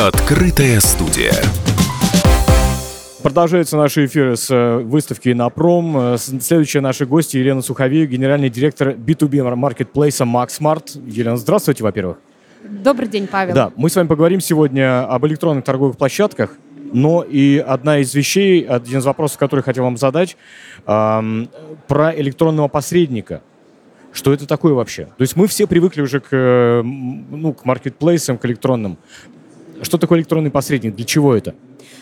Открытая студия. Продолжаются наши эфиры с э, выставки «Напром». Э, следующая наша гостья Елена Суховеев, генеральный директор B2B маркетплейса MaxSmart. Елена, здравствуйте, во-первых. Добрый день, Павел. Да, мы с вами поговорим сегодня об электронных торговых площадках, но и одна из вещей, один из вопросов, который хотел вам задать, эм, про электронного посредника. Что это такое вообще? То есть мы все привыкли уже к, э, ну, к маркетплейсам, к электронным. Что такое электронный посредник? Для чего это?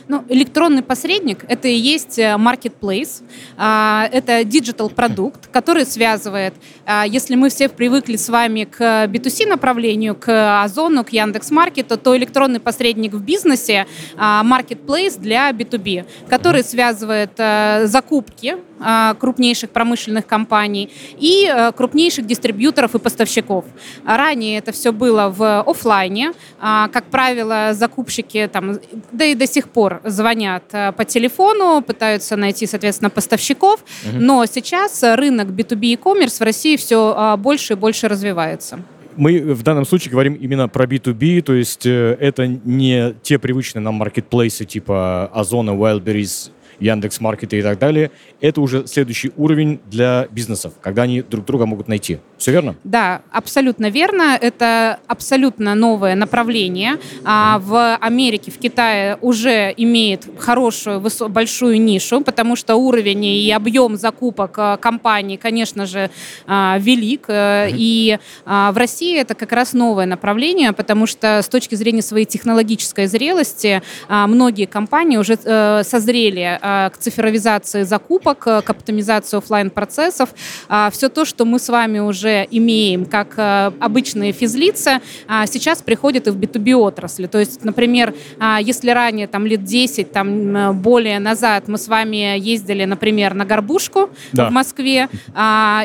Ну, электронный посредник – это и есть э, marketplace, а, это digital продукт, который связывает, а, если мы все привыкли с вами к B2C направлению, к Озону, к Яндекс.Маркету, то электронный посредник в бизнесе а, – marketplace для B2B, который связывает э, закупки крупнейших промышленных компаний и э, крупнейших дистрибьюторов и поставщиков. Ранее это все было в офлайне. Как правило, закупщики, там, да и до сих пор звонят э, по телефону, пытаются найти, соответственно, поставщиков, угу. но сейчас рынок B2B e-commerce в России все а, больше и больше развивается мы в данном случае говорим именно про B2B, то есть э, это не те привычные нам маркетплейсы типа Озона, Wildberries Яндекс Маркета и так далее, это уже следующий уровень для бизнесов, когда они друг друга могут найти. Все верно? Да, абсолютно верно. Это абсолютно новое направление. А в Америке, в Китае уже имеет хорошую, большую нишу, потому что уровень и объем закупок а, компаний, конечно же, а, велик. Э, и а, в России это как раз новое направление, потому что с точки зрения своей технологической зрелости многие компании уже э, созрели Э, к цифровизации закупок, э, к оптимизации офлайн процессов а, Все то, что мы с вами уже имеем как э, обычные физлица, а, сейчас приходит и в B2B отрасли. То есть, например, а, если ранее, там, лет 10, там, более назад мы с вами ездили, например, на Горбушку да. в Москве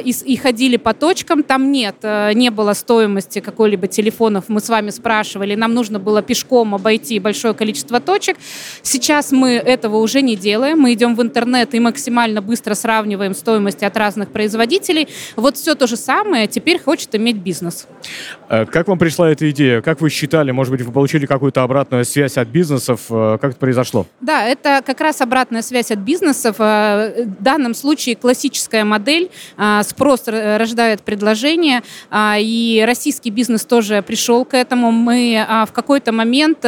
и, и ходили по точкам, там нет, не было стоимости какой-либо телефонов, мы с вами спрашивали, нам нужно было пешком обойти большое количество точек. Сейчас мы этого уже не делаем, мы идем в интернет и максимально быстро сравниваем стоимости от разных производителей. Вот все то же самое теперь хочет иметь бизнес. Э, как вам пришла эта идея? Как вы считали? Может быть, вы получили какую-то обратную связь от бизнесов? Э, как это произошло? Да, это как раз обратная связь от бизнесов. Э, в данном случае классическая модель. Спрос рождает предложение. И российский бизнес тоже пришел к этому. Мы в какой-то момент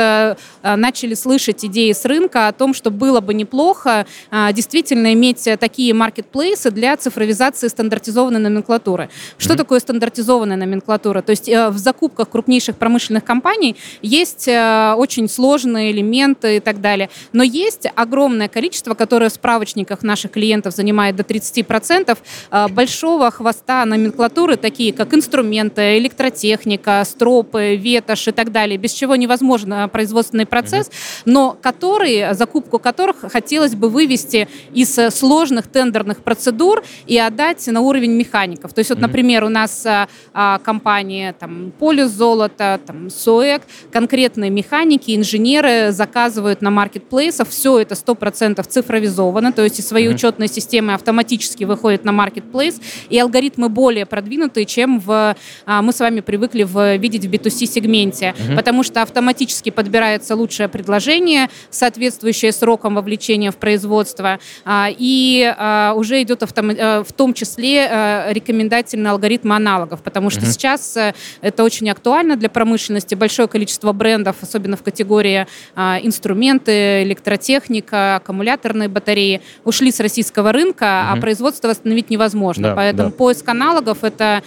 начали слышать идеи с рынка о том, что было бы неплохо а, действительно иметь такие маркетплейсы для цифровизации стандартизованной номенклатуры. Что mm-hmm. такое стандартизованная номенклатура? То есть э, в закупках крупнейших промышленных компаний есть э, очень сложные элементы и так далее. Но есть огромное количество, которое в справочниках наших клиентов занимает до 30%, э, большого хвоста номенклатуры, такие как инструменты, электротехника, стропы, ветошь и так далее, без чего невозможно производственный процесс, mm-hmm. но которые, закупку которых хотелось бы бы вывести из э, сложных тендерных процедур и отдать на уровень механиков. То есть вот, например, у нас а, а, компания там, Полюс Золото, там, СОЭК, конкретные механики, инженеры заказывают на маркетплейсах, все это 100% цифровизовано, то есть и свои mm-hmm. учетные системы автоматически выходят на маркетплейс, и алгоритмы более продвинутые, чем в, а, мы с вами привыкли в, видеть в B2C-сегменте, mm-hmm. потому что автоматически подбирается лучшее предложение, соответствующее срокам вовлечения в производства, а, и а, уже идет э, в том числе э, рекомендательный алгоритм аналогов, потому что угу. сейчас э, это очень актуально для промышленности, большое количество брендов, особенно в категории а, инструменты, электротехника, аккумуляторные батареи, ушли с российского рынка, угу. а производство восстановить невозможно. Да, Поэтому да. поиск аналогов – это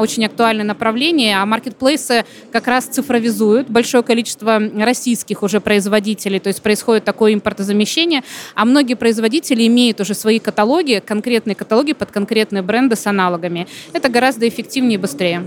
очень актуальное направление, а маркетплейсы как раз цифровизуют большое количество российских уже производителей, то есть происходит такое импортозамещение, а многие производители имеют уже свои каталоги, конкретные каталоги под конкретные бренды с аналогами. Это гораздо эффективнее и быстрее.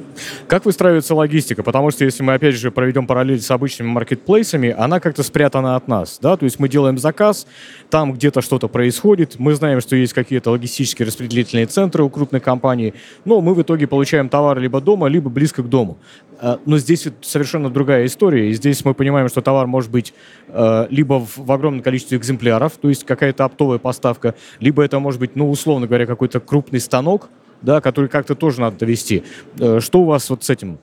Как выстраивается логистика? Потому что если мы, опять же, проведем параллель с обычными маркетплейсами, она как-то спрятана от нас. Да? То есть мы делаем заказ, там где-то что-то происходит, мы знаем, что есть какие-то логистические распределительные центры у крупных компаний, но мы в итоге получаем товар либо дома, либо близко к дому. А, но здесь совершенно другая история, и здесь мы понимаем, что товар может быть э, либо в огромном количестве экземпляров, то есть какая-то оптовая поставка, либо это может быть, ну, условно говоря, какой-то крупный станок, да, который как-то тоже надо довести. Э, что у вас вот с этим?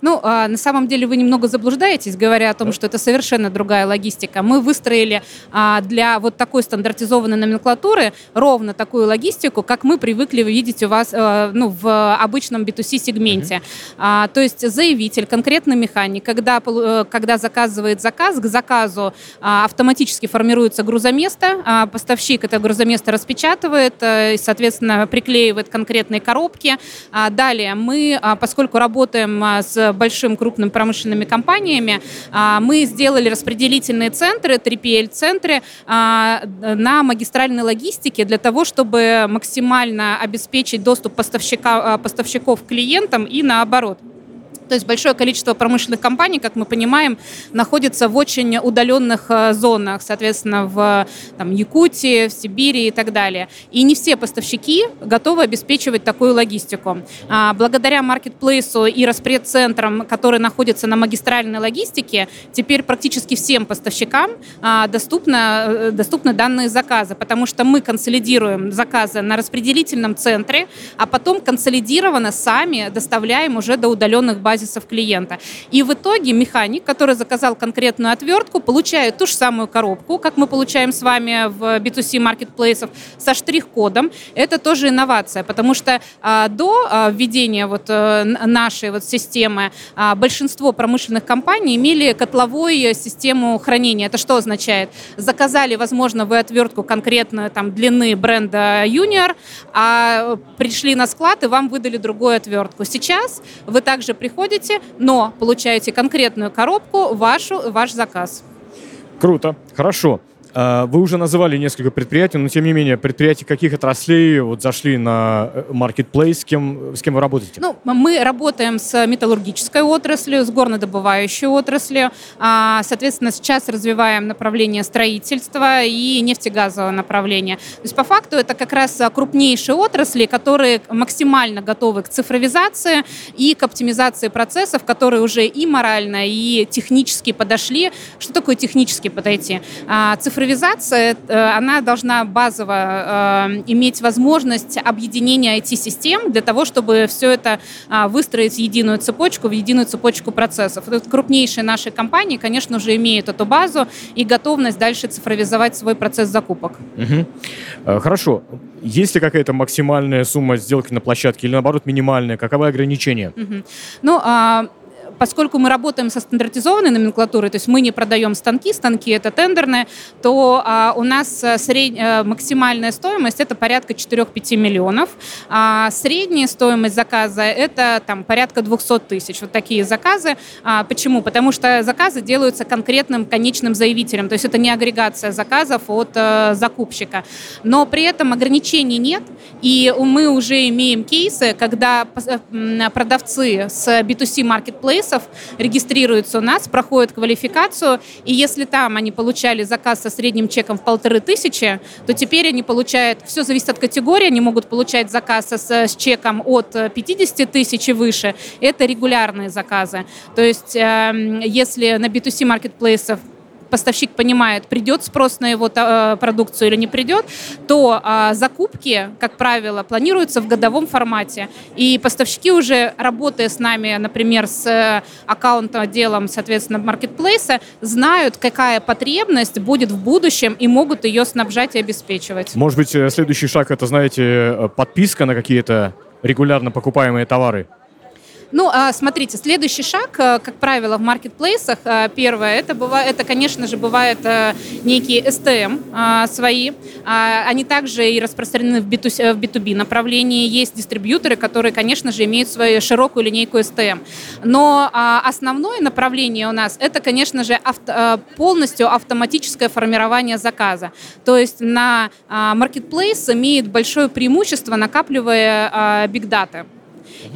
Ну, а, на самом деле вы немного заблуждаетесь, говоря о том, да. что это совершенно другая логистика. Мы выстроили а, для вот такой стандартизованной номенклатуры ровно такую логистику, как мы привыкли видеть у вас э, ну, в обычном B2C-сегменте. Угу. А, то есть заявитель, конкретно механик, когда, э, когда заказывает заказ, к заказу автоматически формируется грузоместо, поставщик это грузоместо распечатывает, и, соответственно, приклеивает конкретно конкретной коробки. А, далее мы, а, поскольку работаем а, с большим крупным промышленными компаниями, мы сделали распределительные центры, 3PL-центры на магистральной логистике для того, чтобы максимально обеспечить доступ поставщика, поставщиков к клиентам и наоборот. То есть большое количество промышленных компаний, как мы понимаем, находится в очень удаленных э, зонах, соответственно, в там, Якутии, в Сибири и так далее. И не все поставщики готовы обеспечивать такую логистику. А, благодаря маркетплейсу и распредцентрам, которые находятся на магистральной логистике, теперь практически всем поставщикам а, доступно, э, доступны данные заказы, потому что мы консолидируем заказы на распределительном центре, а потом консолидированно сами доставляем уже до удаленных баз базисов клиента. И в итоге механик, который заказал конкретную отвертку, получает ту же самую коробку, как мы получаем с вами в B2C маркетплейсов, со штрих-кодом. Это тоже инновация, потому что а, до а, введения вот а, нашей вот системы а, большинство промышленных компаний имели котловую систему хранения. Это что означает? Заказали, возможно, вы отвертку конкретно там длины бренда Junior, а пришли на склад и вам выдали другую отвертку. Сейчас вы также приходите приходите, но получаете конкретную коробку, вашу, ваш заказ. Круто, хорошо. А, вы уже называли несколько предприятий, но тем не менее, предприятия каких отраслей вот зашли на маркетплейс, с кем, с кем вы работаете? Ну, мы работаем с металлургической отраслью, с горнодобывающей отраслью. А, соответственно, сейчас развиваем направление строительства и нефтегазовое направление. То есть, по факту, это как раз крупнейшие отрасли, которые максимально готовы к цифровизации и к оптимизации процессов, которые уже и морально, и технически подошли. Что такое технически подойти? А, цифровизация цифровизация, э, она должна базово э, иметь возможность объединения IT-систем для того, чтобы все это а, выстроить в единую цепочку, в единую цепочку процессов. Крупнейшие наши компании, конечно же, имеют эту базу и готовность дальше цифровизовать свой процесс закупок. Угу. Хорошо. Есть ли какая-то максимальная сумма сделки на площадке или, наоборот, минимальная? Каковы ограничения? Угу. Ну, а поскольку мы работаем со стандартизованной номенклатурой, то есть мы не продаем станки, станки это тендерные, то а, у нас э, сред... Э, максимальная стоимость это порядка 4-5 миллионов, а средняя стоимость заказа это там порядка 200 тысяч. Вот такие заказы. А, почему? Потому что заказы делаются конкретным конечным заявителем, то есть это не агрегация заказов от а, закупщика. Но при этом ограничений нет, и мы уже имеем кейсы, когда продавцы с B2C Marketplace сервисов, регистрируются у нас, проходят квалификацию, и если там они получали заказ со средним чеком в полторы тысячи, то теперь они получают, все зависит от категории, они могут получать заказ с, с чеком от 50 тысяч и выше, это регулярные заказы. То есть э, если на B2C маркетплейсов поставщик понимает, придет спрос на его э, продукцию или не придет, то а, закупки, как правило, планируются в годовом формате. И поставщики уже, работая с нами, например, с э, аккаунт-отделом, соответственно, маркетплейса, знают, какая потребность будет в будущем и могут ее снабжать и обеспечивать. Может быть, э, следующий шаг это, знаете, подписка на какие-то регулярно покупаемые товары? Ну, а, смотрите, следующий шаг, э, как правило, в маркетплейсах, э, первое, это, бывает, это конечно же, бывает э, некие а, свои. А, они также и распространены в B2, в B2B направлении. Есть дистрибьюторы, которые, конечно же, имеют свою широкую линейку STM. Но основное направление у нас, это, конечно же, авто, полностью автоматическое формирование заказа. То есть на маркетплейс имеет большое преимущество, накапливая биг дата.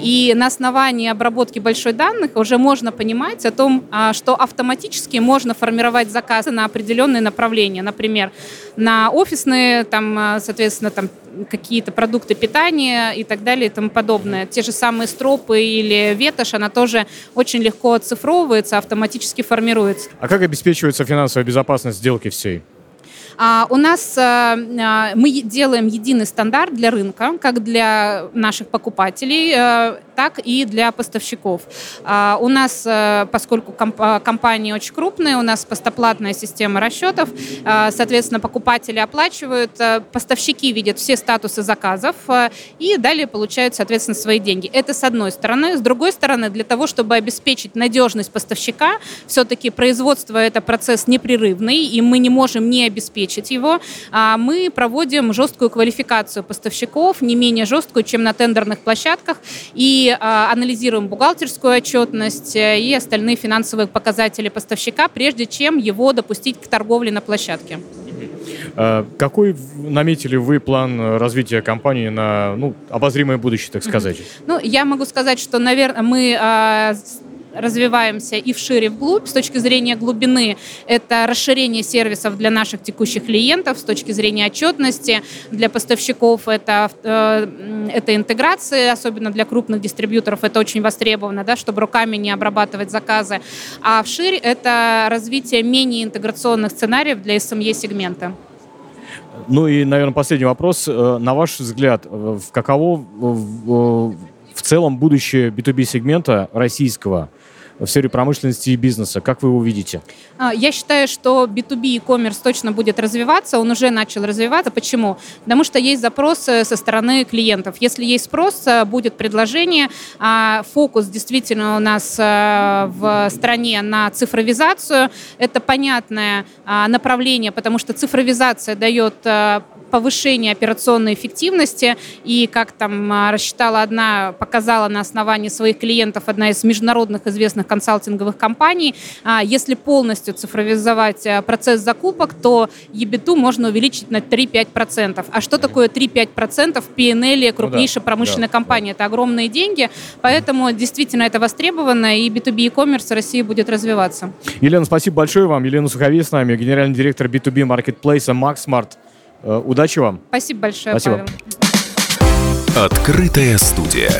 И на основании обработки большой данных уже можно понимать о том, а, что автоматически можно формировать заказы на определенные направления. Например, на офисные, там, а, соответственно, там, какие-то продукты питания и так далее и тому подобное. Те же самые стропы или ветошь, она тоже очень легко оцифровывается, автоматически формируется. А как обеспечивается финансовая безопасность сделки всей? А, у нас а, а, мы делаем единый стандарт для рынка, как для наших покупателей, а, так и для поставщиков. А, у нас, а, поскольку комп компания очень крупная, у нас постоплатная система расчетов, соответственно, покупатели оплачивают, поставщики видят все статусы заказов и далее получают, соответственно, свои деньги. Это с одной стороны. С другой стороны, для того, чтобы обеспечить надежность поставщика, все-таки производство это процесс непрерывный, и мы не можем не обеспечить его. А мы проводим жесткую квалификацию поставщиков, не менее жесткую, чем на тендерных площадках, и а, анализируем бухгалтерскую отчетность э, и остальные финансовые показатели поставщика, прежде чем его допустить к торговле на площадке. Э, какой наметили вы план развития компании на ну, обозримое будущее, так сказать? Ну, я могу сказать, что, наверное, мы а, развиваемся и вшире, и вглубь. С точки зрения глубины это расширение сервисов для наших текущих клиентов, с точки зрения отчетности для поставщиков это, э, это интеграция, особенно для крупных дистрибьюторов это очень востребовано, да, чтобы руками не обрабатывать заказы. А вширь это развитие менее интеграционных сценариев для SME-сегмента. Ну и, наверное, последний вопрос. Э, на ваш взгляд, в каково в целом будущее B2B-сегмента российского – в сфере промышленности и бизнеса? Как вы его видите? А, я считаю, что B2B e-commerce точно будет развиваться, он уже начал развиваться. Почему? Потому что есть запросы со стороны клиентов. Если есть спрос, э, будет предложение. А, фокус действительно у нас э, в стране на цифровизацию. Это понятное а, направление, потому что цифровизация дает э, повышение операционной эффективности. И как там а, рассчитала одна, показала на основании своих клиентов одна из международных известных консалтинговых компаний, а, если полностью цифровизовать а, процесс закупок, то ебиту можно увеличить на 3-5%. А что такое 3-5% в PNL крупнейшей ну, да, промышленной да, компании? Да. Это огромные деньги, поэтому действительно это востребовано, и B2B e-commerce в России будет развиваться. Елена, спасибо большое вам. Елена Суховей с нами, генеральный директор B2B маркетплейса MaxSmart. Э, удачи вам. Спасибо большое, Спасибо. Павел. Открытая студия.